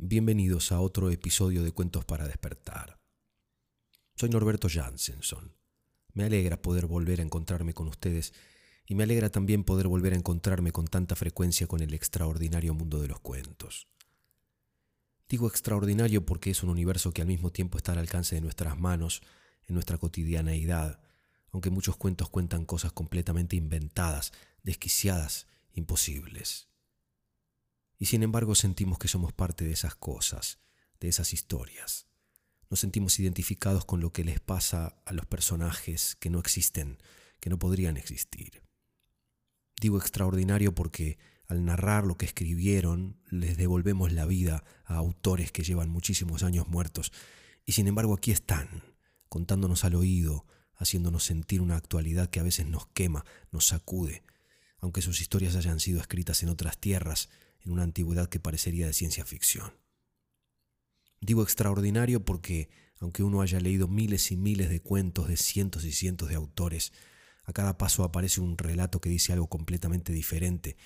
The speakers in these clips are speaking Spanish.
Bienvenidos a otro episodio de Cuentos para despertar. Soy Norberto Jansenson. Me alegra poder volver a encontrarme con ustedes y me alegra también poder volver a encontrarme con tanta frecuencia con el extraordinario mundo de los cuentos. Digo extraordinario porque es un universo que al mismo tiempo está al alcance de nuestras manos, en nuestra cotidianeidad, aunque muchos cuentos cuentan cosas completamente inventadas, desquiciadas, imposibles. Y sin embargo sentimos que somos parte de esas cosas, de esas historias. Nos sentimos identificados con lo que les pasa a los personajes que no existen, que no podrían existir. Digo extraordinario porque al narrar lo que escribieron les devolvemos la vida a autores que llevan muchísimos años muertos y sin embargo aquí están, contándonos al oído, haciéndonos sentir una actualidad que a veces nos quema, nos sacude, aunque sus historias hayan sido escritas en otras tierras, en una antigüedad que parecería de ciencia ficción. Digo extraordinario porque, aunque uno haya leído miles y miles de cuentos de cientos y cientos de autores, a cada paso aparece un relato que dice algo completamente diferente,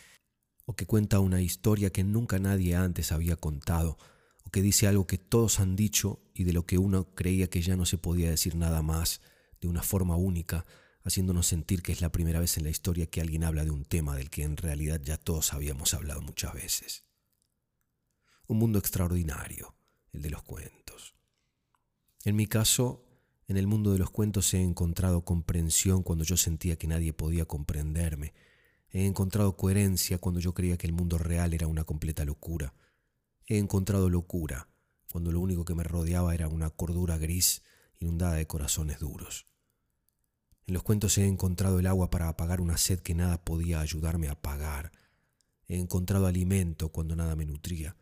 o que cuenta una historia que nunca nadie antes había contado, o que dice algo que todos han dicho y de lo que uno creía que ya no se podía decir nada más, de una forma única, haciéndonos sentir que es la primera vez en la historia que alguien habla de un tema del que en realidad ya todos habíamos hablado muchas veces. Un mundo extraordinario, el de los cuentos. En mi caso, en el mundo de los cuentos he encontrado comprensión cuando yo sentía que nadie podía comprenderme. He encontrado coherencia cuando yo creía que el mundo real era una completa locura. He encontrado locura cuando lo único que me rodeaba era una cordura gris inundada de corazones duros. En los cuentos he encontrado el agua para apagar una sed que nada podía ayudarme a apagar. He encontrado alimento cuando nada me nutría.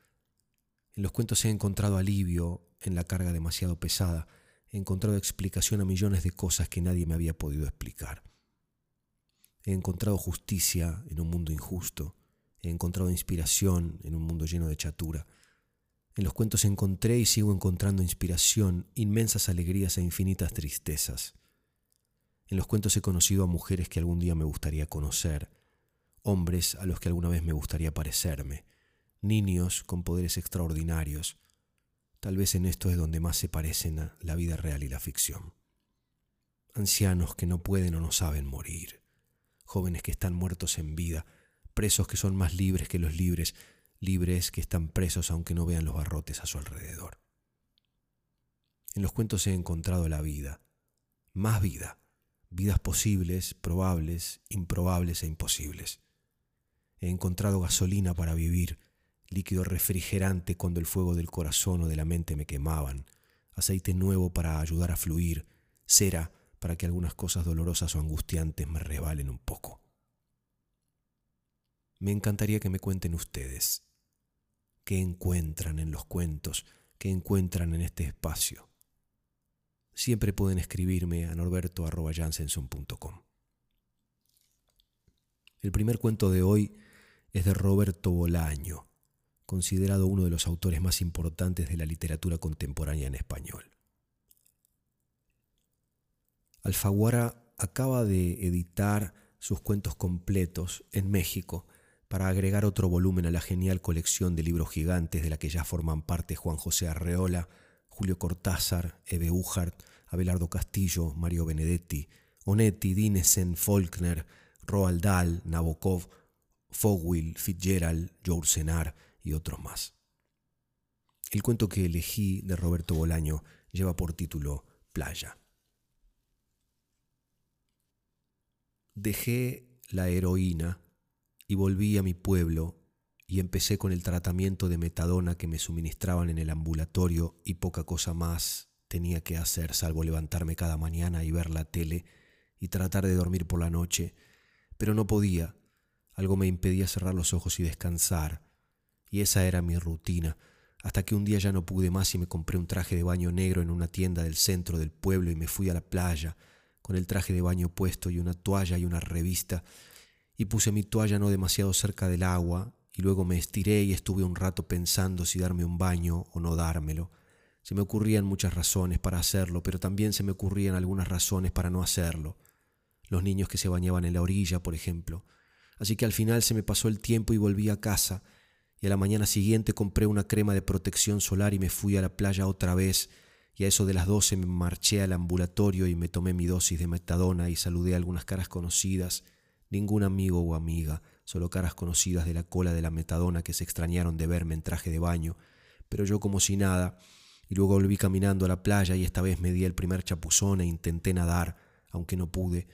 En los cuentos he encontrado alivio en la carga demasiado pesada. He encontrado explicación a millones de cosas que nadie me había podido explicar. He encontrado justicia en un mundo injusto. He encontrado inspiración en un mundo lleno de chatura. En los cuentos encontré y sigo encontrando inspiración, inmensas alegrías e infinitas tristezas. En los cuentos he conocido a mujeres que algún día me gustaría conocer, hombres a los que alguna vez me gustaría parecerme, niños con poderes extraordinarios. Tal vez en esto es donde más se parecen a la vida real y la ficción. Ancianos que no pueden o no saben morir, jóvenes que están muertos en vida, presos que son más libres que los libres, libres que están presos aunque no vean los barrotes a su alrededor. En los cuentos he encontrado la vida, más vida, vidas posibles, probables, improbables e imposibles. He encontrado gasolina para vivir, líquido refrigerante cuando el fuego del corazón o de la mente me quemaban, aceite nuevo para ayudar a fluir, cera para que algunas cosas dolorosas o angustiantes me rebalen un poco. Me encantaría que me cuenten ustedes qué encuentran en los cuentos, qué encuentran en este espacio siempre pueden escribirme a norberto.jansenson.com. El primer cuento de hoy es de Roberto Bolaño, considerado uno de los autores más importantes de la literatura contemporánea en español. Alfaguara acaba de editar sus cuentos completos en México para agregar otro volumen a la genial colección de libros gigantes de la que ya forman parte Juan José Arreola, Julio Cortázar, Eve Uhart, Abelardo Castillo, Mario Benedetti, Onetti, Dinesen, Faulkner, Roald Dahl, Nabokov, Fogwill, Fitzgerald, George Senar y otros más. El cuento que elegí de Roberto Bolaño lleva por título Playa. Dejé la heroína y volví a mi pueblo y empecé con el tratamiento de metadona que me suministraban en el ambulatorio y poca cosa más tenía que hacer salvo levantarme cada mañana y ver la tele y tratar de dormir por la noche, pero no podía. Algo me impedía cerrar los ojos y descansar, y esa era mi rutina, hasta que un día ya no pude más y me compré un traje de baño negro en una tienda del centro del pueblo y me fui a la playa, con el traje de baño puesto y una toalla y una revista, y puse mi toalla no demasiado cerca del agua, luego me estiré y estuve un rato pensando si darme un baño o no dármelo. Se me ocurrían muchas razones para hacerlo, pero también se me ocurrían algunas razones para no hacerlo. Los niños que se bañaban en la orilla, por ejemplo. Así que al final se me pasó el tiempo y volví a casa, y a la mañana siguiente compré una crema de protección solar y me fui a la playa otra vez y a eso de las doce me marché al ambulatorio y me tomé mi dosis de metadona y saludé a algunas caras conocidas, ningún amigo o amiga, solo caras conocidas de la cola de la metadona que se extrañaron de verme en traje de baño, pero yo como si nada, y luego volví caminando a la playa y esta vez me di el primer chapuzón e intenté nadar, aunque no pude,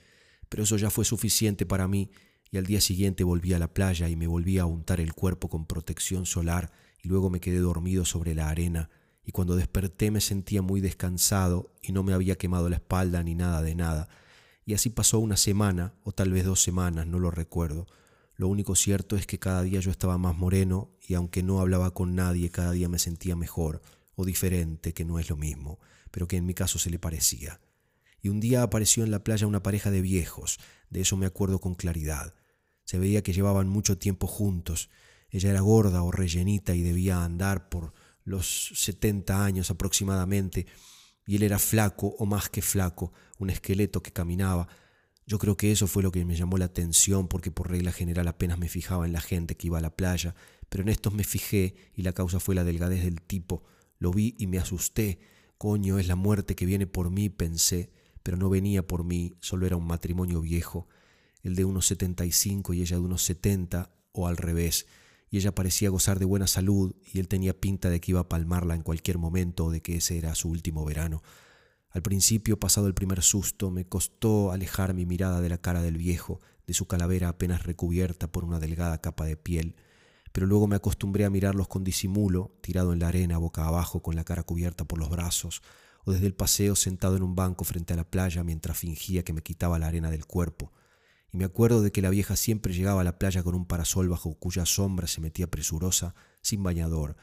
pero eso ya fue suficiente para mí y al día siguiente volví a la playa y me volví a untar el cuerpo con protección solar y luego me quedé dormido sobre la arena y cuando desperté me sentía muy descansado y no me había quemado la espalda ni nada de nada. Y así pasó una semana o tal vez dos semanas, no lo recuerdo. Lo único cierto es que cada día yo estaba más moreno y aunque no hablaba con nadie, cada día me sentía mejor o diferente, que no es lo mismo, pero que en mi caso se le parecía. Y un día apareció en la playa una pareja de viejos, de eso me acuerdo con claridad. Se veía que llevaban mucho tiempo juntos. Ella era gorda o rellenita y debía andar por los setenta años aproximadamente, y él era flaco o más que flaco, un esqueleto que caminaba. Yo creo que eso fue lo que me llamó la atención porque por regla general apenas me fijaba en la gente que iba a la playa, pero en estos me fijé y la causa fue la delgadez del tipo. Lo vi y me asusté. Coño, es la muerte que viene por mí, pensé pero no venía por mí, solo era un matrimonio viejo, el de unos setenta y cinco y ella de unos setenta, o al revés, y ella parecía gozar de buena salud y él tenía pinta de que iba a palmarla en cualquier momento o de que ese era su último verano. Al principio, pasado el primer susto, me costó alejar mi mirada de la cara del viejo, de su calavera apenas recubierta por una delgada capa de piel, pero luego me acostumbré a mirarlos con disimulo, tirado en la arena boca abajo con la cara cubierta por los brazos, o desde el paseo sentado en un banco frente a la playa mientras fingía que me quitaba la arena del cuerpo. Y me acuerdo de que la vieja siempre llegaba a la playa con un parasol bajo cuya sombra se metía presurosa, sin bañador,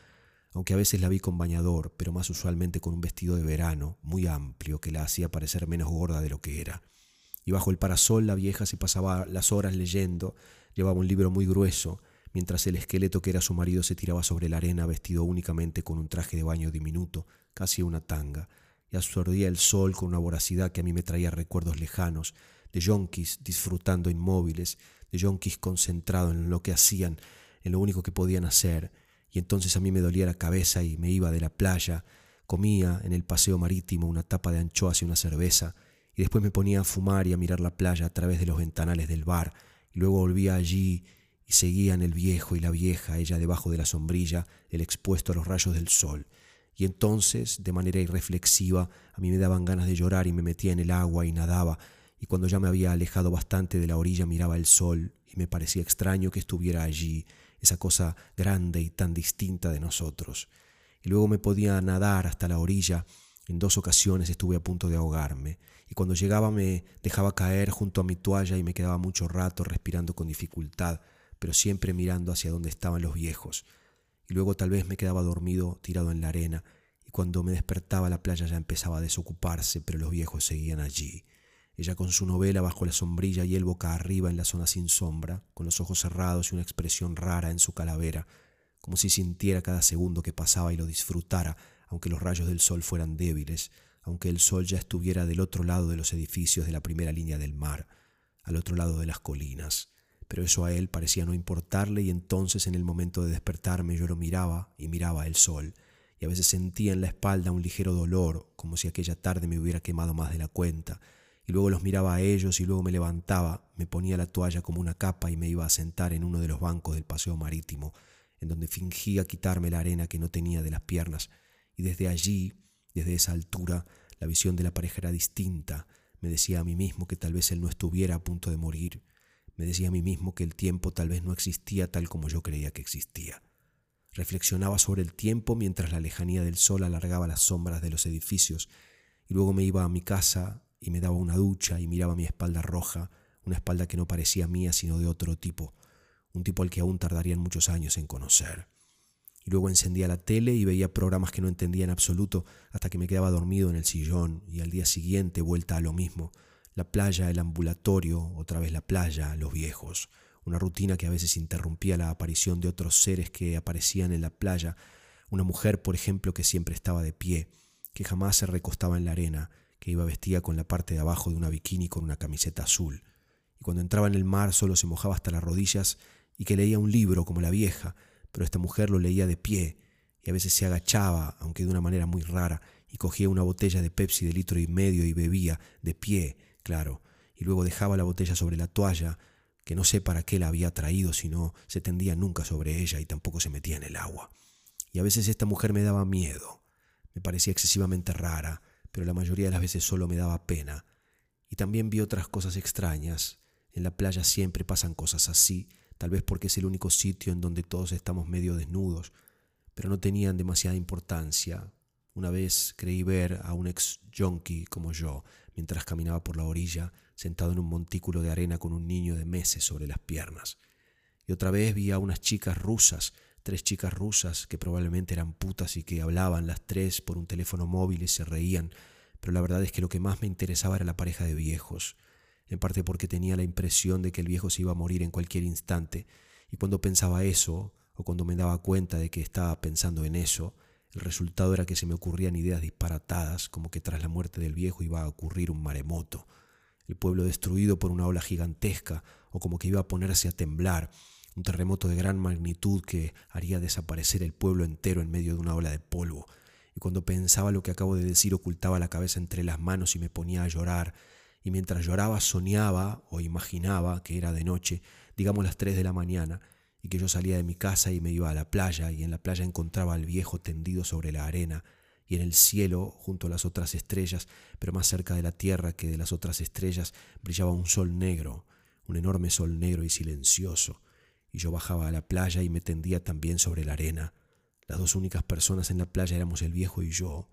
aunque a veces la vi con bañador, pero más usualmente con un vestido de verano, muy amplio, que la hacía parecer menos gorda de lo que era. Y bajo el parasol la vieja se pasaba las horas leyendo, llevaba un libro muy grueso, mientras el esqueleto que era su marido se tiraba sobre la arena vestido únicamente con un traje de baño diminuto, casi una tanga, y absorbía el sol con una voracidad que a mí me traía recuerdos lejanos, de yonkis disfrutando inmóviles, de yonkis concentrados en lo que hacían, en lo único que podían hacer, y entonces a mí me dolía la cabeza y me iba de la playa, comía en el paseo marítimo una tapa de anchoas y una cerveza, y después me ponía a fumar y a mirar la playa a través de los ventanales del bar, y luego volvía allí y seguían el viejo y la vieja, ella debajo de la sombrilla, el expuesto a los rayos del sol, y entonces, de manera irreflexiva, a mí me daban ganas de llorar y me metía en el agua y nadaba, y cuando ya me había alejado bastante de la orilla miraba el sol y me parecía extraño que estuviera allí, esa cosa grande y tan distinta de nosotros. Y luego me podía nadar hasta la orilla, en dos ocasiones estuve a punto de ahogarme, y cuando llegaba me dejaba caer junto a mi toalla y me quedaba mucho rato respirando con dificultad, pero siempre mirando hacia donde estaban los viejos y luego tal vez me quedaba dormido tirado en la arena, y cuando me despertaba la playa ya empezaba a desocuparse, pero los viejos seguían allí. Ella con su novela bajo la sombrilla y él boca arriba en la zona sin sombra, con los ojos cerrados y una expresión rara en su calavera, como si sintiera cada segundo que pasaba y lo disfrutara, aunque los rayos del sol fueran débiles, aunque el sol ya estuviera del otro lado de los edificios de la primera línea del mar, al otro lado de las colinas. Pero eso a él parecía no importarle y entonces en el momento de despertarme yo lo miraba y miraba el sol, y a veces sentía en la espalda un ligero dolor, como si aquella tarde me hubiera quemado más de la cuenta, y luego los miraba a ellos y luego me levantaba, me ponía la toalla como una capa y me iba a sentar en uno de los bancos del paseo marítimo, en donde fingía quitarme la arena que no tenía de las piernas, y desde allí, desde esa altura, la visión de la pareja era distinta, me decía a mí mismo que tal vez él no estuviera a punto de morir, me decía a mí mismo que el tiempo tal vez no existía tal como yo creía que existía. Reflexionaba sobre el tiempo mientras la lejanía del sol alargaba las sombras de los edificios y luego me iba a mi casa y me daba una ducha y miraba mi espalda roja, una espalda que no parecía mía sino de otro tipo, un tipo al que aún tardarían muchos años en conocer. Y luego encendía la tele y veía programas que no entendía en absoluto hasta que me quedaba dormido en el sillón y al día siguiente vuelta a lo mismo, la playa, el ambulatorio, otra vez la playa, los viejos, una rutina que a veces interrumpía la aparición de otros seres que aparecían en la playa, una mujer, por ejemplo, que siempre estaba de pie, que jamás se recostaba en la arena, que iba vestida con la parte de abajo de una bikini con una camiseta azul, y cuando entraba en el mar solo se mojaba hasta las rodillas y que leía un libro como la vieja, pero esta mujer lo leía de pie y a veces se agachaba, aunque de una manera muy rara, y cogía una botella de Pepsi de litro y medio y bebía, de pie, claro, y luego dejaba la botella sobre la toalla, que no sé para qué la había traído, si no se tendía nunca sobre ella y tampoco se metía en el agua. Y a veces esta mujer me daba miedo, me parecía excesivamente rara, pero la mayoría de las veces solo me daba pena. Y también vi otras cosas extrañas. En la playa siempre pasan cosas así, tal vez porque es el único sitio en donde todos estamos medio desnudos, pero no tenían demasiada importancia. Una vez creí ver a un ex junkie como yo, mientras caminaba por la orilla, sentado en un montículo de arena con un niño de meses sobre las piernas. Y otra vez vi a unas chicas rusas, tres chicas rusas que probablemente eran putas y que hablaban las tres por un teléfono móvil y se reían, pero la verdad es que lo que más me interesaba era la pareja de viejos, en parte porque tenía la impresión de que el viejo se iba a morir en cualquier instante, y cuando pensaba eso, o cuando me daba cuenta de que estaba pensando en eso, el resultado era que se me ocurrían ideas disparatadas, como que tras la muerte del viejo iba a ocurrir un maremoto, el pueblo destruido por una ola gigantesca, o como que iba a ponerse a temblar, un terremoto de gran magnitud que haría desaparecer el pueblo entero en medio de una ola de polvo. Y cuando pensaba lo que acabo de decir ocultaba la cabeza entre las manos y me ponía a llorar, y mientras lloraba soñaba o imaginaba que era de noche, digamos las tres de la mañana, y que yo salía de mi casa y me iba a la playa, y en la playa encontraba al viejo tendido sobre la arena, y en el cielo, junto a las otras estrellas, pero más cerca de la tierra que de las otras estrellas, brillaba un sol negro, un enorme sol negro y silencioso, y yo bajaba a la playa y me tendía también sobre la arena. Las dos únicas personas en la playa éramos el viejo y yo,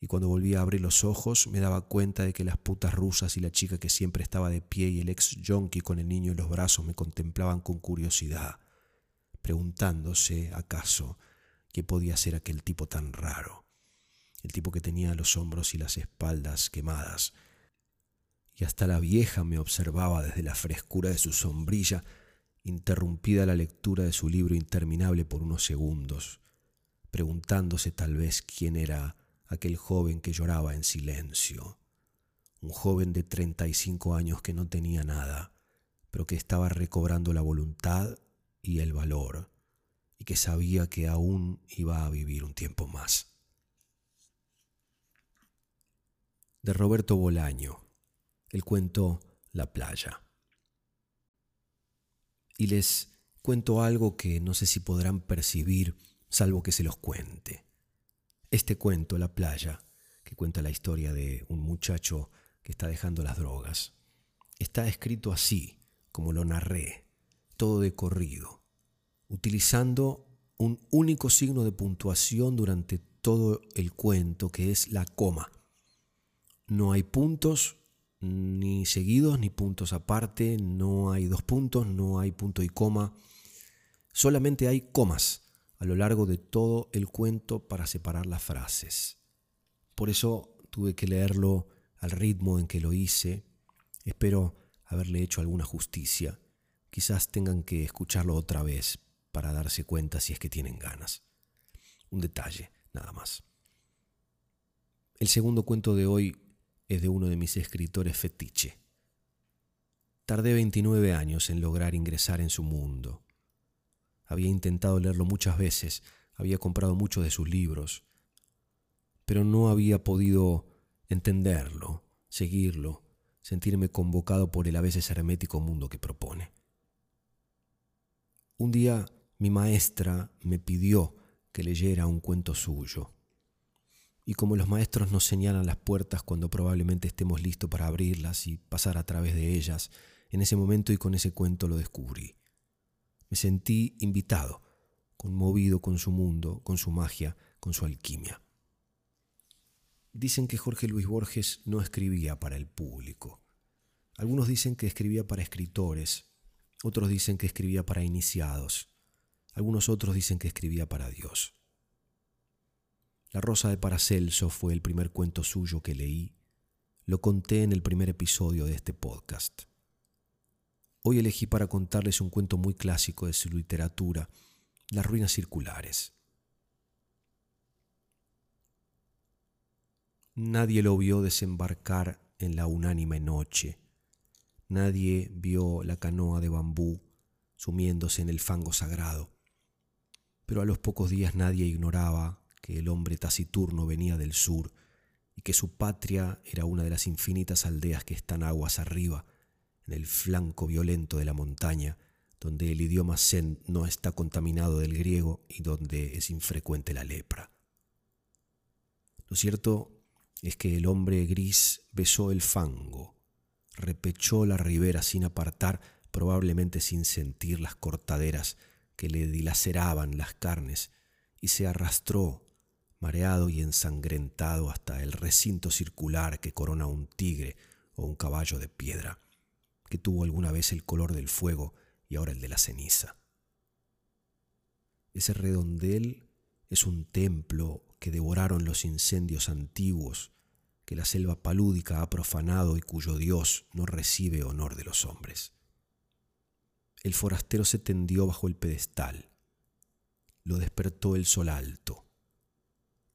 y cuando volví a abrir los ojos me daba cuenta de que las putas rusas y la chica que siempre estaba de pie y el ex yonki con el niño en los brazos me contemplaban con curiosidad, preguntándose, acaso, qué podía ser aquel tipo tan raro el tipo que tenía los hombros y las espaldas quemadas. Y hasta la vieja me observaba desde la frescura de su sombrilla, interrumpida la lectura de su libro interminable por unos segundos, preguntándose tal vez quién era aquel joven que lloraba en silencio. Un joven de treinta y cinco años que no tenía nada, pero que estaba recobrando la voluntad y el valor, y que sabía que aún iba a vivir un tiempo más. de Roberto Bolaño, el cuento La playa. Y les cuento algo que no sé si podrán percibir, salvo que se los cuente. Este cuento, La playa, que cuenta la historia de un muchacho que está dejando las drogas, está escrito así, como lo narré, todo de corrido, utilizando un único signo de puntuación durante todo el cuento, que es la coma. No hay puntos ni seguidos ni puntos aparte, no hay dos puntos, no hay punto y coma, solamente hay comas a lo largo de todo el cuento para separar las frases. Por eso tuve que leerlo al ritmo en que lo hice. Espero haberle hecho alguna justicia. Quizás tengan que escucharlo otra vez para darse cuenta si es que tienen ganas. Un detalle, nada más. El segundo cuento de hoy es de uno de mis escritores fetiche. Tardé 29 años en lograr ingresar en su mundo. Había intentado leerlo muchas veces, había comprado muchos de sus libros, pero no había podido entenderlo, seguirlo, sentirme convocado por el a veces hermético mundo que propone. Un día mi maestra me pidió que leyera un cuento suyo. Y como los maestros nos señalan las puertas cuando probablemente estemos listos para abrirlas y pasar a través de ellas, en ese momento y con ese cuento lo descubrí. Me sentí invitado, conmovido con su mundo, con su magia, con su alquimia. Dicen que Jorge Luis Borges no escribía para el público. Algunos dicen que escribía para escritores, otros dicen que escribía para iniciados, algunos otros dicen que escribía para Dios. La Rosa de Paracelso fue el primer cuento suyo que leí. Lo conté en el primer episodio de este podcast. Hoy elegí para contarles un cuento muy clásico de su literatura, Las ruinas circulares. Nadie lo vio desembarcar en la unánime noche. Nadie vio la canoa de bambú sumiéndose en el fango sagrado. Pero a los pocos días nadie ignoraba que el hombre taciturno venía del sur y que su patria era una de las infinitas aldeas que están aguas arriba, en el flanco violento de la montaña, donde el idioma zen no está contaminado del griego y donde es infrecuente la lepra. Lo cierto es que el hombre gris besó el fango, repechó la ribera sin apartar, probablemente sin sentir las cortaderas que le dilaceraban las carnes, y se arrastró, mareado y ensangrentado, hasta el recinto circular que corona un tigre o un caballo de piedra, que tuvo alguna vez el color del fuego y ahora el de la ceniza. Ese redondel es un templo que devoraron los incendios antiguos que la selva palúdica ha profanado y cuyo Dios no recibe honor de los hombres. El forastero se tendió bajo el pedestal. Lo despertó el sol alto.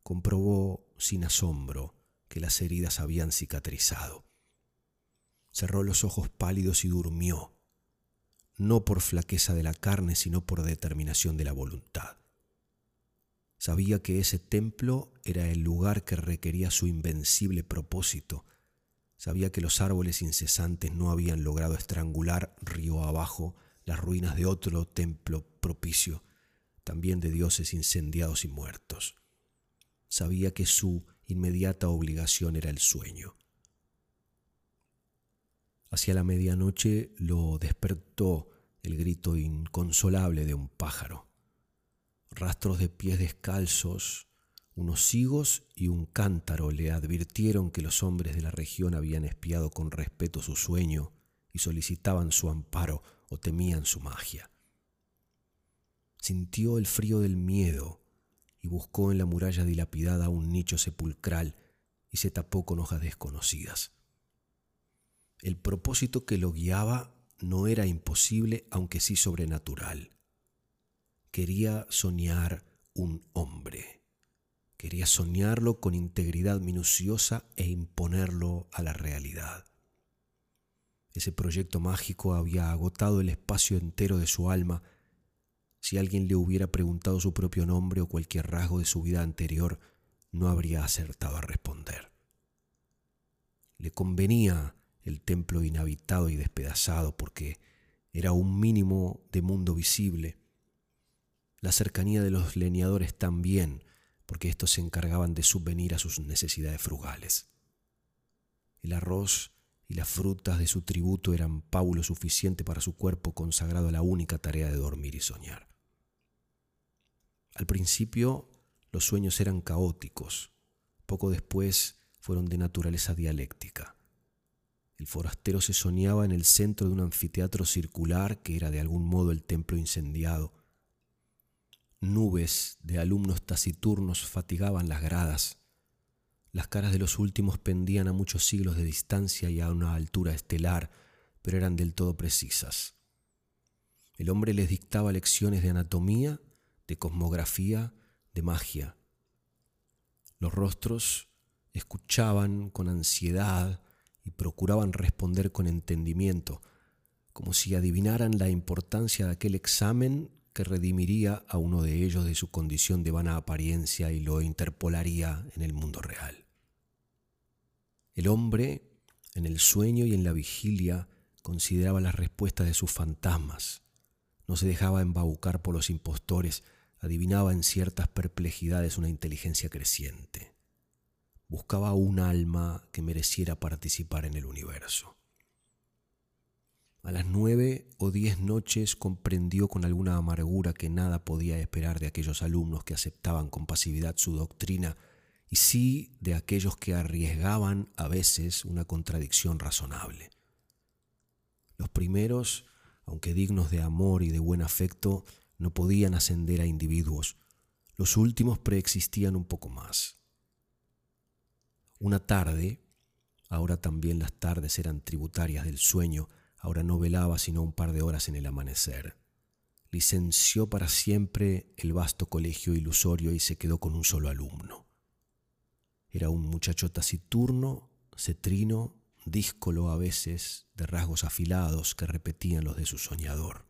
Comprobó sin asombro que las heridas habían cicatrizado. Cerró los ojos pálidos y durmió, no por flaqueza de la carne, sino por determinación de la voluntad. Sabía que ese templo era el lugar que requería su invencible propósito. Sabía que los árboles incesantes no habían logrado estrangular río abajo las ruinas de otro templo propicio, también de dioses incendiados y muertos. Sabía que su inmediata obligación era el sueño. Hacia la medianoche lo despertó el grito inconsolable de un pájaro. Rastros de pies descalzos, unos higos y un cántaro le advirtieron que los hombres de la región habían espiado con respeto su sueño y solicitaban su amparo o temían su magia. Sintió el frío del miedo buscó en la muralla dilapidada un nicho sepulcral y se tapó con hojas desconocidas. El propósito que lo guiaba no era imposible, aunque sí sobrenatural. Quería soñar un hombre. Quería soñarlo con integridad minuciosa e imponerlo a la realidad. Ese proyecto mágico había agotado el espacio entero de su alma. Si alguien le hubiera preguntado su propio nombre o cualquier rasgo de su vida anterior, no habría acertado a responder. Le convenía el templo inhabitado y despedazado porque era un mínimo de mundo visible. La cercanía de los leñadores también, porque estos se encargaban de subvenir a sus necesidades frugales. El arroz y las frutas de su tributo eran paulo suficiente para su cuerpo consagrado a la única tarea de dormir y soñar. Al principio los sueños eran caóticos, poco después fueron de naturaleza dialéctica. El forastero se soñaba en el centro de un anfiteatro circular que era de algún modo el templo incendiado. Nubes de alumnos taciturnos fatigaban las gradas, las caras de los últimos pendían a muchos siglos de distancia y a una altura estelar, pero eran del todo precisas. El hombre les dictaba lecciones de anatomía, de cosmografía, de magia. Los rostros escuchaban con ansiedad y procuraban responder con entendimiento, como si adivinaran la importancia de aquel examen que redimiría a uno de ellos de su condición de vana apariencia y lo interpolaría en el mundo real. El hombre, en el sueño y en la vigilia, consideraba las respuestas de sus fantasmas. No se dejaba embaucar por los impostores, adivinaba en ciertas perplejidades una inteligencia creciente. Buscaba un alma que mereciera participar en el universo. A las nueve o diez noches comprendió con alguna amargura que nada podía esperar de aquellos alumnos que aceptaban con pasividad su doctrina y sí de aquellos que arriesgaban a veces una contradicción razonable. Los primeros, aunque dignos de amor y de buen afecto, no podían ascender a individuos, los últimos preexistían un poco más. Una tarde, ahora también las tardes eran tributarias del sueño, ahora no velaba sino un par de horas en el amanecer. Licenció para siempre el vasto colegio ilusorio y se quedó con un solo alumno. Era un muchacho taciturno, cetrino, díscolo a veces, de rasgos afilados que repetían los de su soñador.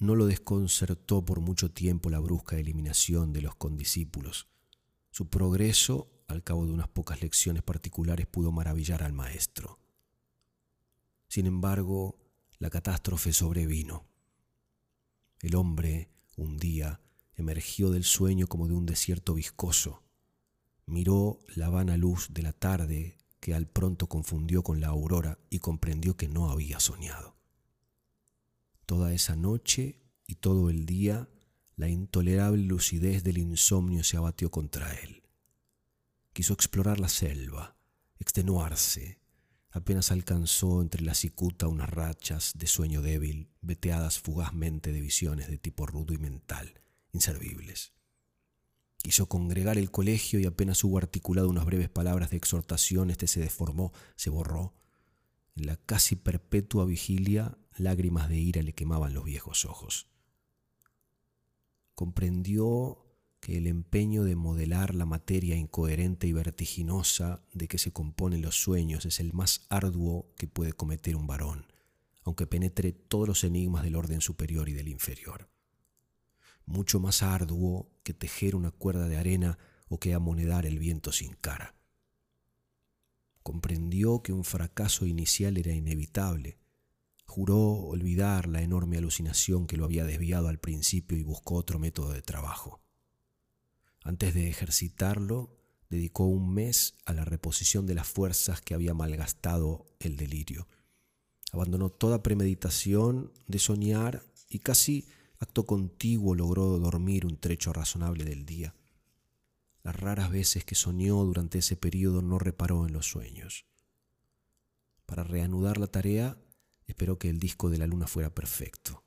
No lo desconcertó por mucho tiempo la brusca eliminación de los condiscípulos. Su progreso, al cabo de unas pocas lecciones particulares, pudo maravillar al maestro. Sin embargo, la catástrofe sobrevino. El hombre, un día, emergió del sueño como de un desierto viscoso. Miró la vana luz de la tarde que al pronto confundió con la aurora y comprendió que no había soñado. Toda esa noche y todo el día la intolerable lucidez del insomnio se abatió contra él. Quiso explorar la selva, extenuarse. Apenas alcanzó entre la cicuta unas rachas de sueño débil, veteadas fugazmente de visiones de tipo rudo y mental, inservibles. Quiso congregar el colegio y apenas hubo articulado unas breves palabras de exhortación, este se deformó, se borró. La casi perpetua vigilia lágrimas de ira le quemaban los viejos ojos. Comprendió que el empeño de modelar la materia incoherente y vertiginosa de que se componen los sueños es el más arduo que puede cometer un varón, aunque penetre todos los enigmas del orden superior y del inferior. Mucho más arduo que tejer una cuerda de arena o que amonedar el viento sin cara. Comprendió que un fracaso inicial era inevitable, Juró olvidar la enorme alucinación que lo había desviado al principio y buscó otro método de trabajo. Antes de ejercitarlo, dedicó un mes a la reposición de las fuerzas que había malgastado el delirio. Abandonó toda premeditación de soñar y casi acto contiguo logró dormir un trecho razonable del día. Las raras veces que soñó durante ese periodo no reparó en los sueños. Para reanudar la tarea, Esperó que el disco de la luna fuera perfecto.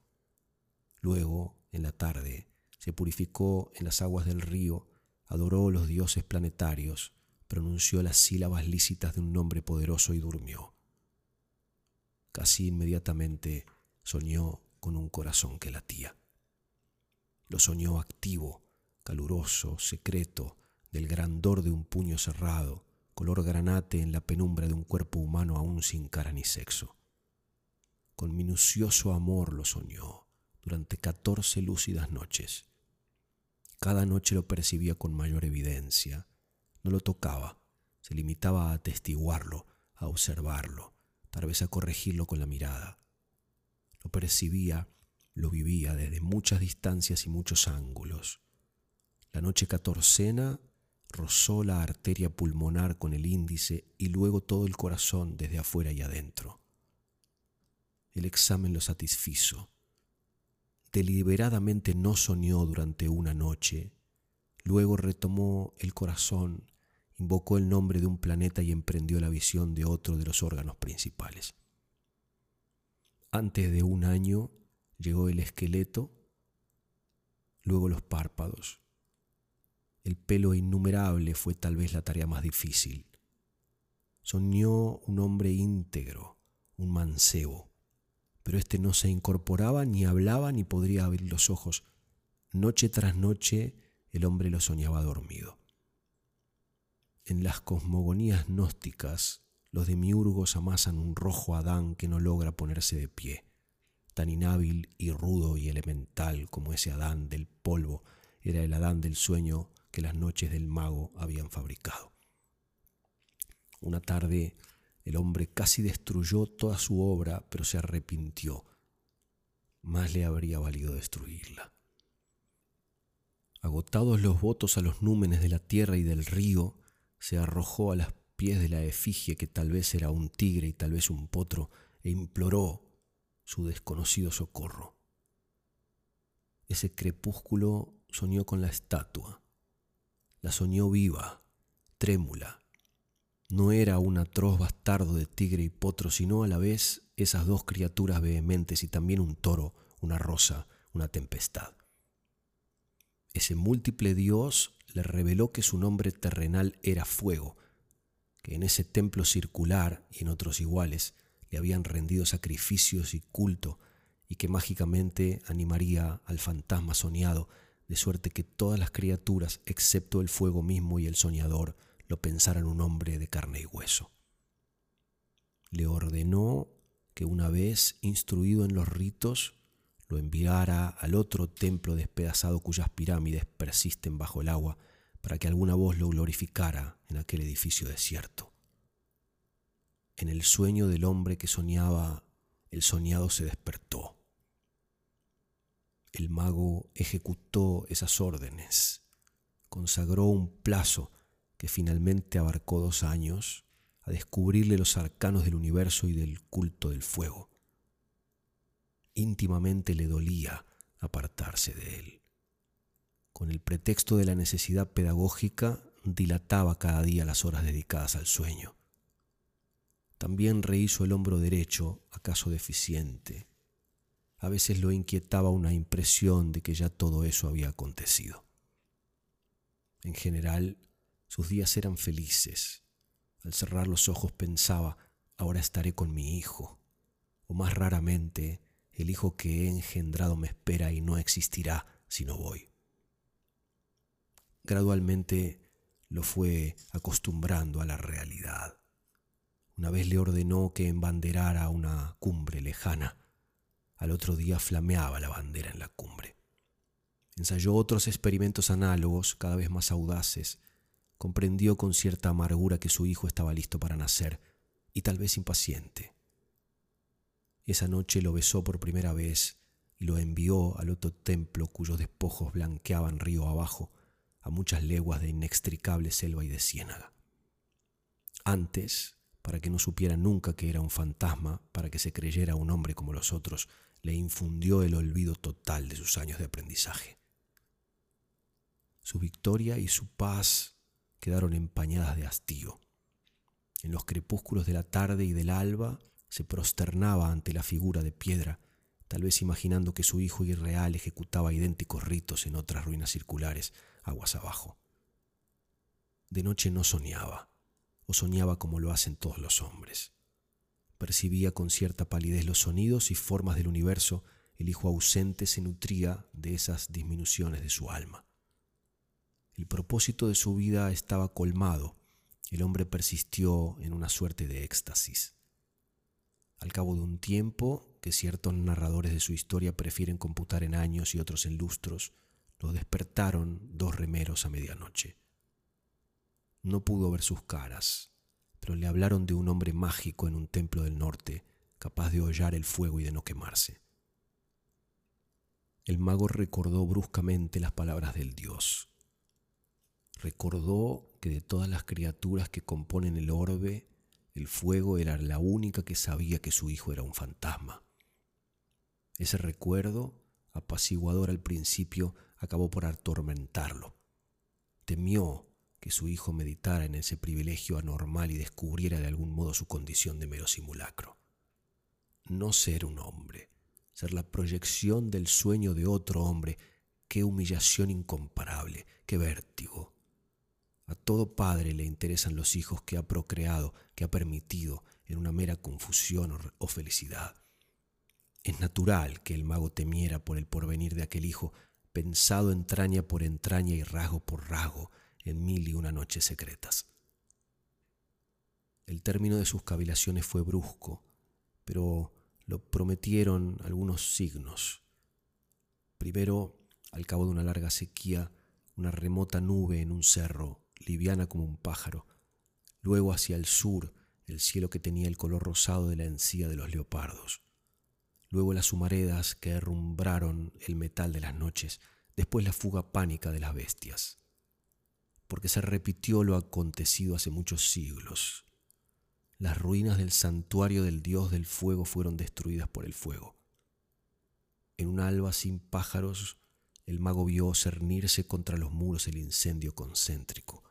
Luego, en la tarde, se purificó en las aguas del río, adoró los dioses planetarios, pronunció las sílabas lícitas de un nombre poderoso y durmió. Casi inmediatamente soñó con un corazón que latía. Lo soñó activo, caluroso, secreto, del grandor de un puño cerrado, color granate en la penumbra de un cuerpo humano aún sin cara ni sexo con minucioso amor lo soñó durante catorce lúcidas noches. Cada noche lo percibía con mayor evidencia. No lo tocaba, se limitaba a atestiguarlo, a observarlo, tal vez a corregirlo con la mirada. Lo percibía, lo vivía desde muchas distancias y muchos ángulos. La noche catorcena rozó la arteria pulmonar con el índice y luego todo el corazón desde afuera y adentro. El examen lo satisfizo. Deliberadamente no soñó durante una noche. Luego retomó el corazón, invocó el nombre de un planeta y emprendió la visión de otro de los órganos principales. Antes de un año llegó el esqueleto, luego los párpados. El pelo innumerable fue tal vez la tarea más difícil. Soñó un hombre íntegro, un mancebo pero éste no se incorporaba, ni hablaba, ni podría abrir los ojos. Noche tras noche el hombre lo soñaba dormido. En las cosmogonías gnósticas, los demiurgos amasan un rojo Adán que no logra ponerse de pie, tan inhábil y rudo y elemental como ese Adán del polvo era el Adán del sueño que las noches del mago habían fabricado. Una tarde el hombre casi destruyó toda su obra, pero se arrepintió. Más le habría valido destruirla. Agotados los votos a los númenes de la tierra y del río, se arrojó a los pies de la efigie que tal vez era un tigre y tal vez un potro, e imploró su desconocido socorro. Ese crepúsculo soñó con la estatua, la soñó viva, trémula, no era un atroz bastardo de tigre y potro, sino a la vez esas dos criaturas vehementes y también un toro, una rosa, una tempestad. Ese múltiple Dios le reveló que su nombre terrenal era fuego, que en ese templo circular y en otros iguales le habían rendido sacrificios y culto, y que mágicamente animaría al fantasma soñado, de suerte que todas las criaturas, excepto el fuego mismo y el soñador, lo pensara en un hombre de carne y hueso. Le ordenó que una vez instruido en los ritos, lo enviara al otro templo despedazado cuyas pirámides persisten bajo el agua, para que alguna voz lo glorificara en aquel edificio desierto. En el sueño del hombre que soñaba, el soñado se despertó. El mago ejecutó esas órdenes, consagró un plazo que finalmente abarcó dos años a descubrirle los arcanos del universo y del culto del fuego. Íntimamente le dolía apartarse de él. Con el pretexto de la necesidad pedagógica, dilataba cada día las horas dedicadas al sueño. También rehizo el hombro derecho, acaso deficiente, a veces lo inquietaba una impresión de que ya todo eso había acontecido. En general, sus días eran felices. Al cerrar los ojos pensaba, ahora estaré con mi hijo. O más raramente, el hijo que he engendrado me espera y no existirá si no voy. Gradualmente lo fue acostumbrando a la realidad. Una vez le ordenó que embanderara una cumbre lejana al otro día flameaba la bandera en la cumbre. Ensayó otros experimentos análogos, cada vez más audaces. Comprendió con cierta amargura que su hijo estaba listo para nacer y tal vez impaciente. Esa noche lo besó por primera vez y lo envió al otro templo cuyos despojos blanqueaban río abajo a muchas leguas de inextricable selva y de ciénaga. Antes, para que no supiera nunca que era un fantasma, para que se creyera un hombre como los otros, le infundió el olvido total de sus años de aprendizaje. Su victoria y su paz quedaron empañadas de hastío. En los crepúsculos de la tarde y del alba se prosternaba ante la figura de piedra, tal vez imaginando que su hijo irreal ejecutaba idénticos ritos en otras ruinas circulares, aguas abajo. De noche no soñaba, o soñaba como lo hacen todos los hombres. Percibía con cierta palidez los sonidos y formas del universo, el hijo ausente se nutría de esas disminuciones de su alma. El propósito de su vida estaba colmado, el hombre persistió en una suerte de éxtasis. Al cabo de un tiempo, que ciertos narradores de su historia prefieren computar en años y otros en lustros, lo despertaron dos remeros a medianoche. No pudo ver sus caras, pero le hablaron de un hombre mágico en un templo del norte, capaz de hollar el fuego y de no quemarse. El mago recordó bruscamente las palabras del dios. Recordó que de todas las criaturas que componen el orbe, el fuego era la única que sabía que su hijo era un fantasma. Ese recuerdo, apaciguador al principio, acabó por atormentarlo. Temió que su hijo meditara en ese privilegio anormal y descubriera de algún modo su condición de mero simulacro. No ser un hombre, ser la proyección del sueño de otro hombre, qué humillación incomparable, qué vértigo. A todo padre le interesan los hijos que ha procreado, que ha permitido, en una mera confusión o, felicidad. Es natural que el mago temiera por el porvenir de aquel hijo, pensado entraña por entraña y rasgo por rasgo, en mil y una noches secretas. El término de sus cavilaciones fue brusco, pero lo prometieron algunos signos. Primero, al cabo de una larga sequía, una remota nube en un cerro, liviana como un pájaro. Luego hacia el sur, el cielo que tenía el color rosado de la encía de los leopardos. Luego las humaredas que herrumbraron el metal de las noches, después la fuga pánica de las bestias porque se repitió lo acontecido hace muchos siglos. Las ruinas del santuario del dios del fuego fueron destruidas por el fuego. En un alba sin pájaros, el mago vio cernirse contra los muros el incendio concéntrico.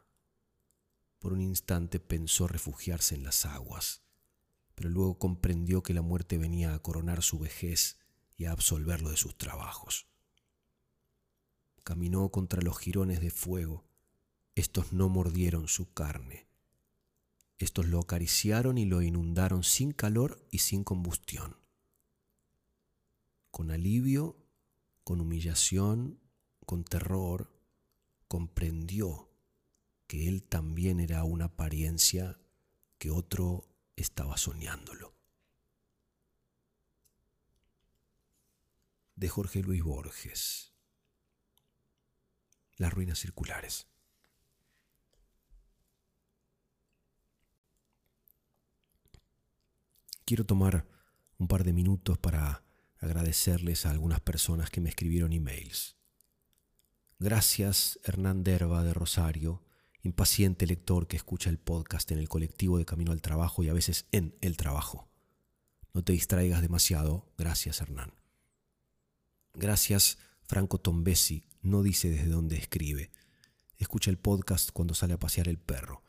Por un instante pensó refugiarse en las aguas, pero luego comprendió que la muerte venía a coronar su vejez y a absolverlo de sus trabajos. Caminó contra los jirones de fuego, estos no mordieron su carne. Estos lo acariciaron y lo inundaron sin calor y sin combustión. Con alivio, con humillación, con terror, comprendió que él también era una apariencia que otro estaba soñándolo. de Jorge Luis Borges. Las ruinas circulares. Quiero tomar un par de minutos para agradecerles a algunas personas que me escribieron emails. Gracias Hernán Derba de Rosario, impaciente lector que escucha el podcast en el colectivo de camino al trabajo y a veces en el trabajo. No te distraigas demasiado. Gracias Hernán. Gracias Franco Tombesi, no dice desde dónde escribe. Escucha el podcast cuando sale a pasear el perro.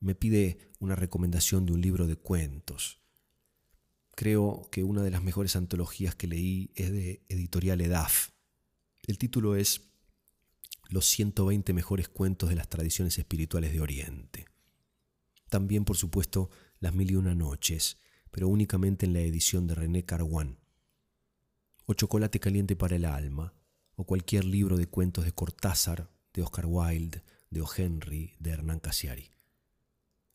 Me pide una recomendación de un libro de cuentos. Creo que una de las mejores antologías que leí es de Editorial EDAF. El título es Los 120 mejores cuentos de las tradiciones espirituales de Oriente. También, por supuesto, Las Mil y Una Noches, pero únicamente en la edición de René Carwan. O Chocolate Caliente para el Alma, o cualquier libro de cuentos de Cortázar, de Oscar Wilde, de O. Henry, de Hernán Casiari.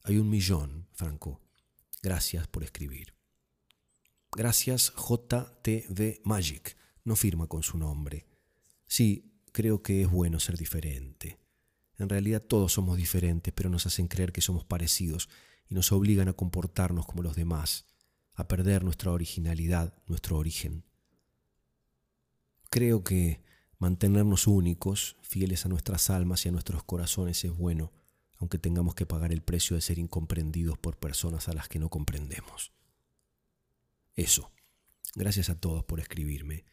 Hay un millón, Franco. Gracias por escribir. Gracias JTV Magic. No firma con su nombre. Sí, creo que es bueno ser diferente. En realidad todos somos diferentes, pero nos hacen creer que somos parecidos y nos obligan a comportarnos como los demás, a perder nuestra originalidad, nuestro origen. Creo que mantenernos únicos, fieles a nuestras almas y a nuestros corazones es bueno, aunque tengamos que pagar el precio de ser incomprendidos por personas a las que no comprendemos. Eso. Gracias a todos por escribirme.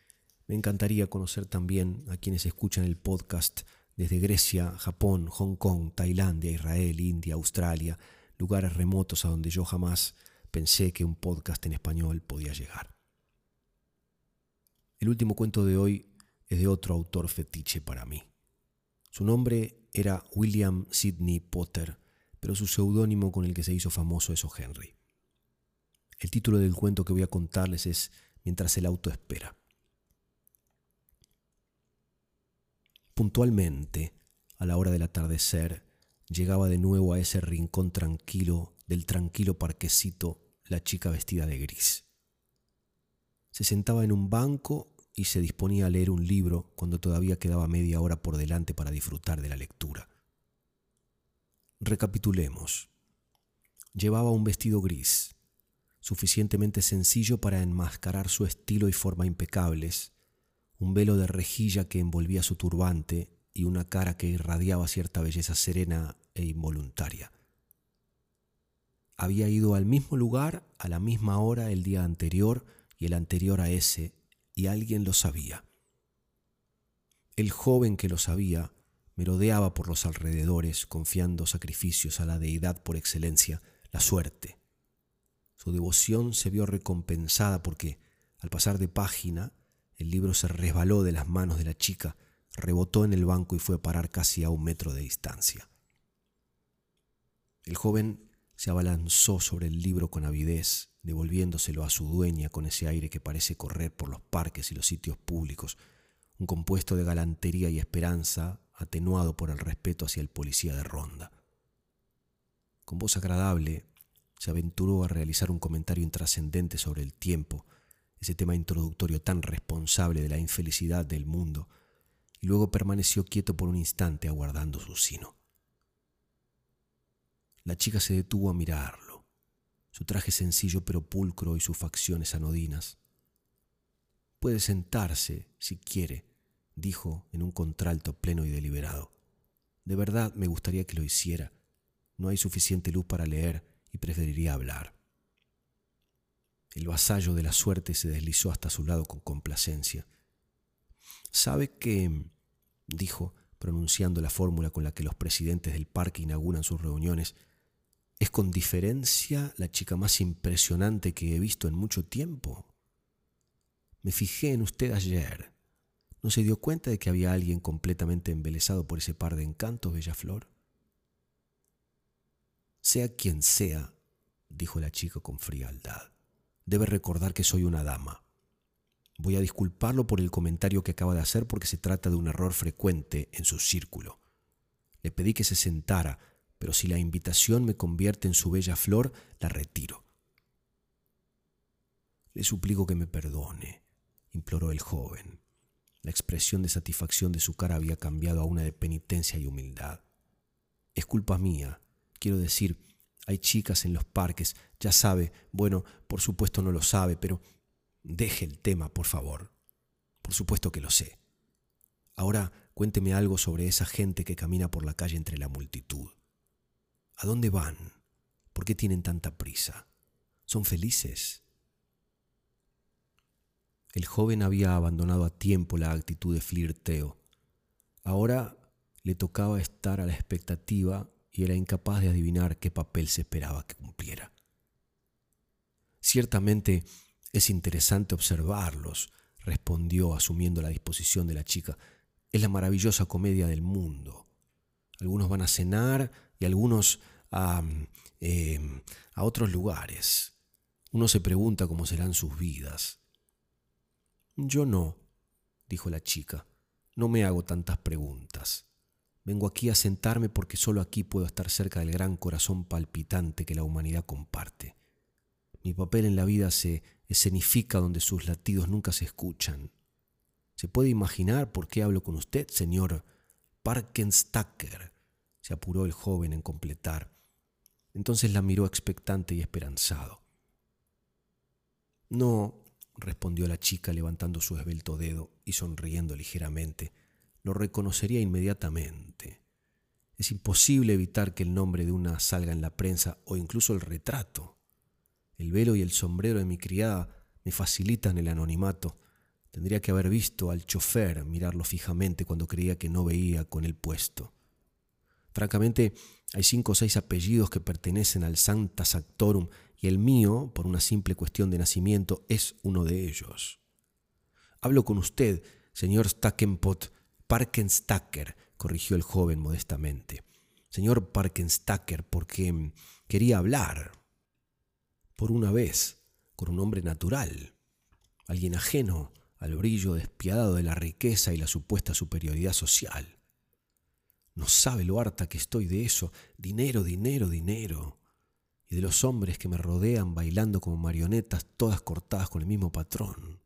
Me encantaría conocer también a quienes escuchan el podcast desde Grecia, Japón, Hong Kong, Tailandia, Israel, India, Australia, lugares remotos a donde yo jamás pensé que un podcast en español podía llegar. El último cuento de hoy es de otro autor fetiche para mí. Su nombre era William Sidney Potter, pero su seudónimo con el que se hizo famoso es O. El título del cuento que voy a contarles es Mientras el auto espera. Puntualmente, a la hora del atardecer, llegaba de nuevo a ese rincón tranquilo del tranquilo parquecito la chica vestida de gris. Se sentaba en un banco y se disponía a leer un libro cuando todavía quedaba media hora por delante para disfrutar de la lectura. Recapitulemos. Llevaba un vestido gris, suficientemente sencillo para enmascarar su estilo y forma impecables, un velo de rejilla que envolvía su turbante y una cara que irradiaba cierta belleza serena e involuntaria. Había ido al mismo lugar a la misma hora el día anterior y el anterior a ese, y alguien lo sabía. El joven que lo sabía merodeaba por los alrededores confiando sacrificios a la deidad por excelencia, la suerte, su devoción se vio recompensada porque, al pasar de página, el libro se resbaló de las manos de la chica, rebotó en el banco y fue a parar casi a un metro de distancia. El joven se abalanzó sobre el libro con avidez, devolviéndoselo a su dueña con ese aire que parece correr por los parques y los sitios públicos, un compuesto de galantería y esperanza atenuado por el respeto hacia el policía de ronda. Con voz agradable, se aventuró a realizar un comentario intrascendente sobre el tiempo, ese tema introductorio tan responsable de la infelicidad del mundo, y luego permaneció quieto por un instante aguardando su sino. La chica se detuvo a mirarlo, su traje sencillo pero pulcro y sus facciones anodinas. Puede sentarse, si quiere, dijo en un contralto pleno y deliberado. De verdad me gustaría que lo hiciera. No hay suficiente luz para leer y preferiría hablar. El vasallo de la suerte se deslizó hasta su lado con complacencia. ¿Sabe que, dijo, pronunciando la fórmula con la que los presidentes del parque inauguran sus reuniones, es con diferencia la chica más impresionante que he visto en mucho tiempo? Me fijé en usted ayer. ¿No se dio cuenta de que había alguien completamente embelesado por ese par de encantos, Bella Flor? Sea quien sea, dijo la chica con frialdad, debe recordar que soy una dama. Voy a disculparlo por el comentario que acaba de hacer porque se trata de un error frecuente en su círculo. Le pedí que se sentara, pero si la invitación me convierte en su bella flor, la retiro. Le suplico que me perdone. imploró el joven. La expresión de satisfacción de su cara había cambiado a una de penitencia y humildad. Es culpa mía. Quiero decir, hay chicas en los parques, ya sabe, bueno, por supuesto no lo sabe, pero deje el tema, por favor. Por supuesto que lo sé. Ahora cuénteme algo sobre esa gente que camina por la calle entre la multitud. ¿A dónde van? ¿Por qué tienen tanta prisa? ¿Son felices? El joven había abandonado a tiempo la actitud de flirteo. Ahora le tocaba estar a la expectativa y era incapaz de adivinar qué papel se esperaba que cumpliera. Ciertamente es interesante observarlos, respondió asumiendo la disposición de la chica. Es la maravillosa comedia del mundo. Algunos van a cenar y algunos a, em, otros lugares. Uno se pregunta cómo serán sus vidas. Yo no, dijo la chica, no me hago tantas preguntas. Vengo aquí a sentarme porque solo aquí puedo estar cerca del gran corazón palpitante que la humanidad comparte. Mi papel en la vida se escenifica donde sus latidos nunca se escuchan. ¿Se puede imaginar por qué hablo con usted, señor Parkenstacker? se apuró el joven en completar. Entonces la miró expectante y esperanzado. No, respondió la chica levantando su esbelto dedo y sonriendo ligeramente. Lo reconocería inmediatamente. Es imposible evitar que el nombre de una salga en la prensa o incluso el retrato. El velo y el sombrero de mi criada me facilitan el anonimato. Tendría que haber visto al chofer mirarlo fijamente cuando creía que no veía con el puesto. Francamente, hay cinco o seis apellidos que pertenecen al Santa Sactorum y el mío, por una simple cuestión de nacimiento, es uno de ellos. Hablo con usted, señor Stackenpot Parkenstacker, corrigió el joven modestamente. Señor Parkenstacker, porque quería hablar por una vez con un hombre natural, alguien ajeno al brillo despiadado de la riqueza y la supuesta superioridad social. No sabe lo harta que estoy de eso, dinero, dinero, dinero, y de los hombres que me rodean bailando como marionetas todas cortadas con el mismo patrón.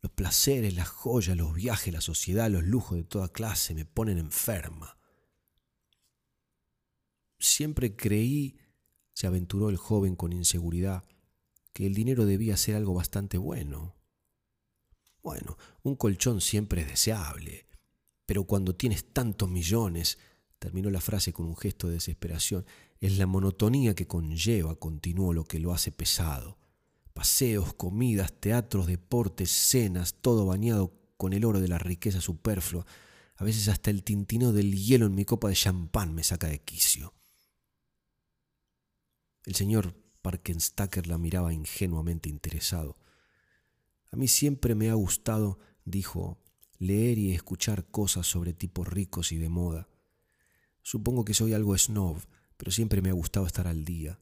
Los placeres, las joyas, los viajes, la sociedad, los lujos de toda clase me ponen enferma. Siempre creí se aventuró el joven con inseguridad, que el dinero debía ser algo bastante bueno. Bueno, un colchón siempre es deseable, pero cuando tienes tantos millones, terminó la frase con un gesto de desesperación, es la monotonía que conlleva, continuó lo que lo hace pesado. Paseos, comidas, teatros, deportes, cenas, todo bañado con el oro de la riqueza superflua. A veces hasta el tintino del hielo en mi copa de champán me saca de quicio. El señor Parkenstacker la miraba ingenuamente interesado. A mí siempre me ha gustado, dijo, leer y escuchar cosas sobre tipos ricos y de moda. Supongo que soy algo snob, pero siempre me ha gustado estar al día.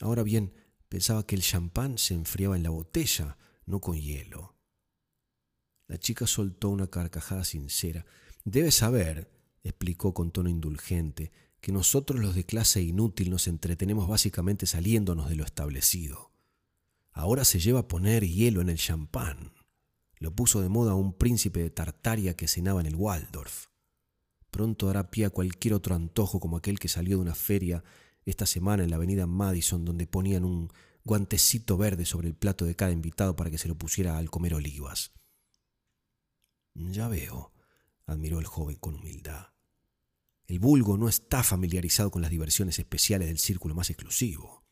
Ahora bien, pensaba que el champán se enfriaba en la botella, no con hielo. La chica soltó una carcajada sincera. Debe saber, explicó con tono indulgente, que nosotros los de clase inútil nos entretenemos básicamente saliéndonos de lo establecido. Ahora se lleva a poner hielo en el champán. Lo puso de moda un príncipe de Tartaria que cenaba en el Waldorf. Pronto dará pie a cualquier otro antojo como aquel que salió de una feria esta semana en la avenida Madison donde ponían un guantecito verde sobre el plato de cada invitado para que se lo pusiera al comer olivas. Ya veo, admiró el joven con humildad. El vulgo no está familiarizado con las diversiones especiales del círculo más exclusivo.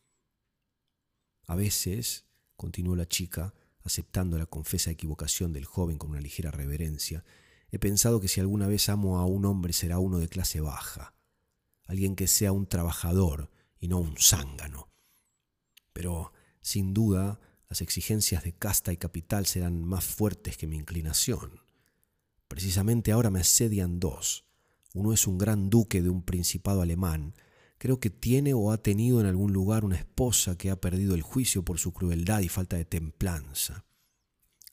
A veces, continuó la chica, aceptando la confesa equivocación del joven con una ligera reverencia, he pensado que si alguna vez amo a un hombre será uno de clase baja, alguien que sea un trabajador y no un zángano. Pero, sin duda, las exigencias de casta y capital serán más fuertes que mi inclinación. Precisamente ahora me asedian dos, uno es un gran duque de un principado alemán. Creo que tiene o ha tenido en algún lugar una esposa que ha perdido el juicio por su crueldad y falta de templanza.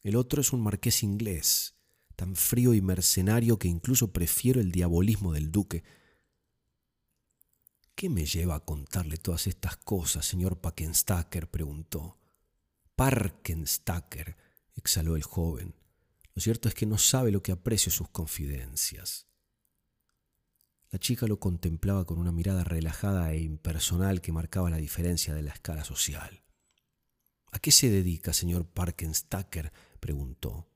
El otro es un marqués inglés, tan frío y mercenario que incluso prefiero el diabolismo del duque. ¿Qué me lleva a contarle todas estas cosas, señor Parkenstacker? preguntó. Parkenstacker, exhaló el joven. Lo cierto es que no sabe lo que aprecio sus confidencias. La chica lo contemplaba con una mirada relajada e impersonal que marcaba la diferencia de la escala social. ¿A qué se dedica, señor Parkenstacker? preguntó.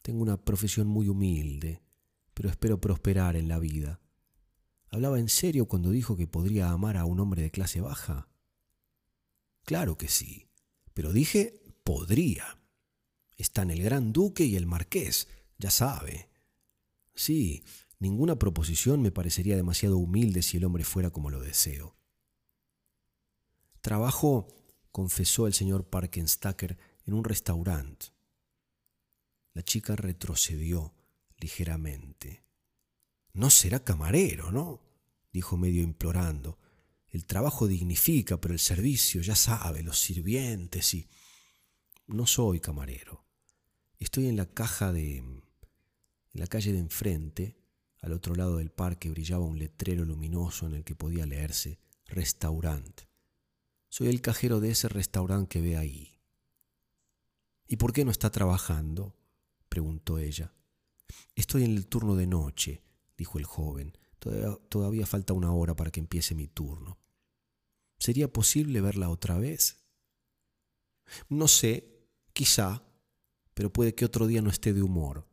Tengo una profesión muy humilde, pero espero prosperar en la vida. ¿Hablaba en serio cuando dijo que podría amar a un hombre de clase baja? Claro que sí, pero dije podría. Están el gran duque y el marqués, ya sabe. Sí, ninguna proposición me parecería demasiado humilde si el hombre fuera como lo deseo. Trabajo, confesó el señor Parkenstacker, en un restaurante. La chica retrocedió ligeramente. No será camarero, ¿no? dijo medio implorando. El trabajo dignifica, pero el servicio, ya sabe, los sirvientes y... No soy camarero. Estoy en la caja de... En la calle de enfrente, al otro lado del parque, brillaba un letrero luminoso en el que podía leerse restaurante. Soy el cajero de ese restaurante que ve ahí. ¿Y por qué no está trabajando? preguntó ella. Estoy en el turno de noche, dijo el joven. Todavía, falta una hora para que empiece mi turno. ¿Sería posible verla otra vez? No sé, quizá, pero puede que otro día no esté de humor.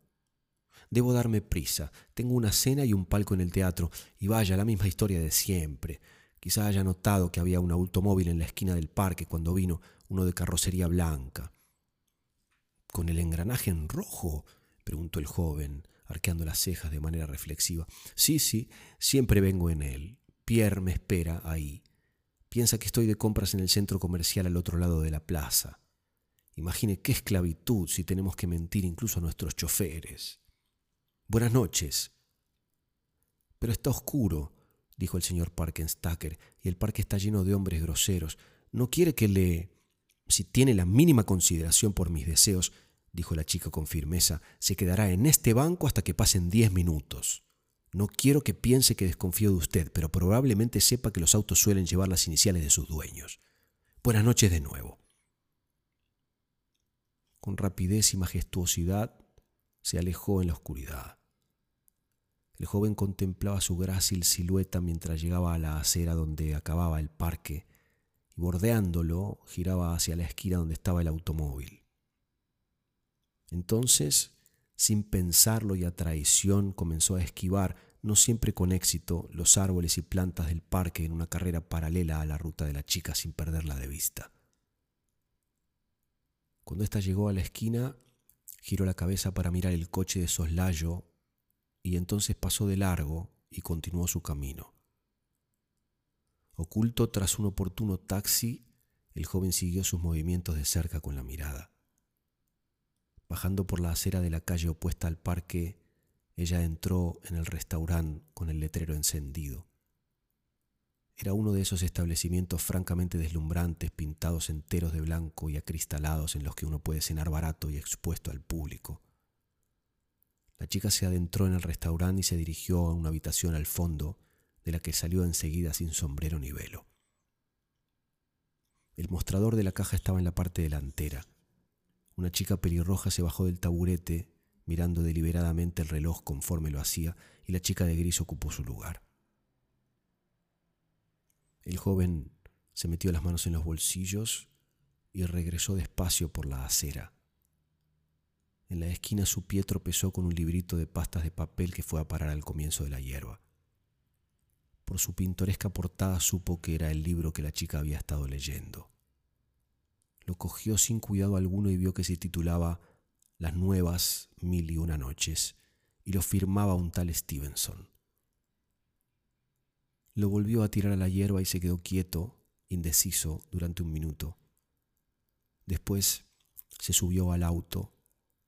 Debo darme prisa. Tengo una cena y un palco en el teatro, y vaya, la misma historia de siempre. Quizá haya notado que había un automóvil en la esquina del parque cuando vino uno de carrocería blanca. ¿Con el engranaje en rojo? preguntó el joven, arqueando las cejas de manera reflexiva. Sí, sí, siempre vengo en él. Pierre me espera ahí. Piensa que estoy de compras en el centro comercial al otro lado de la plaza. Imagine qué esclavitud si tenemos que mentir incluso a nuestros choferes. Buenas noches. Pero está oscuro, dijo el señor Parkenstacker, y el parque está lleno de hombres groseros. ¿No quiere que le... Si tiene la mínima consideración por mis deseos, dijo la chica con firmeza, se quedará en este banco hasta que pasen diez minutos. No quiero que piense que desconfío de usted, pero probablemente sepa que los autos suelen llevar las iniciales de sus dueños. Buenas noches de nuevo. Con rapidez y majestuosidad se alejó en la oscuridad. El joven contemplaba su grácil silueta mientras llegaba a la acera donde acababa el parque y bordeándolo giraba hacia la esquina donde estaba el automóvil. Entonces, sin pensarlo y a traición, comenzó a esquivar, no siempre con éxito, los árboles y plantas del parque en una carrera paralela a la ruta de la chica sin perderla de vista. Cuando ésta llegó a la esquina, giró la cabeza para mirar el coche de soslayo y entonces pasó de largo y continuó su camino. Oculto tras un oportuno taxi, el joven siguió sus movimientos de cerca con la mirada. Bajando por la acera de la calle opuesta al parque, ella entró en el restaurante con el letrero encendido. Era uno de esos establecimientos francamente deslumbrantes, pintados enteros de blanco y acristalados en los que uno puede cenar barato y expuesto al público. La chica se adentró en el restaurante y se dirigió a una habitación al fondo, de la que salió enseguida sin sombrero ni velo. El mostrador de la caja estaba en la parte delantera. Una chica pelirroja se bajó del taburete, mirando deliberadamente el reloj conforme lo hacía, y la chica de gris ocupó su lugar. El joven se metió las manos en los bolsillos y regresó despacio por la acera. En la esquina su pie tropezó con un librito de pastas de papel que fue a parar al comienzo de la hierba. Por su pintoresca portada supo que era el libro que la chica había estado leyendo. Lo cogió sin cuidado alguno y vio que se titulaba Las nuevas mil y una noches y lo firmaba un tal Stevenson. Lo volvió a tirar a la hierba y se quedó quieto, indeciso, durante un minuto. Después se subió al auto,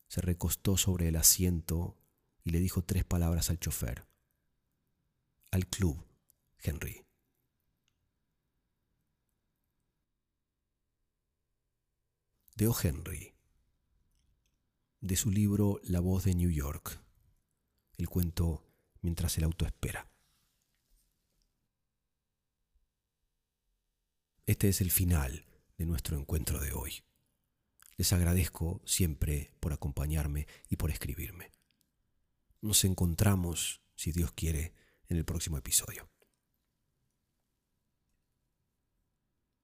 se recostó sobre el asiento y le dijo tres palabras al chofer. Al club, Henry. De. Henry, de su libro La voz de New York, el cuento Mientras el auto espera. Este es el final de nuestro encuentro de hoy. Les agradezco siempre por acompañarme y por escribirme. Nos encontramos, si Dios quiere, en el próximo episodio.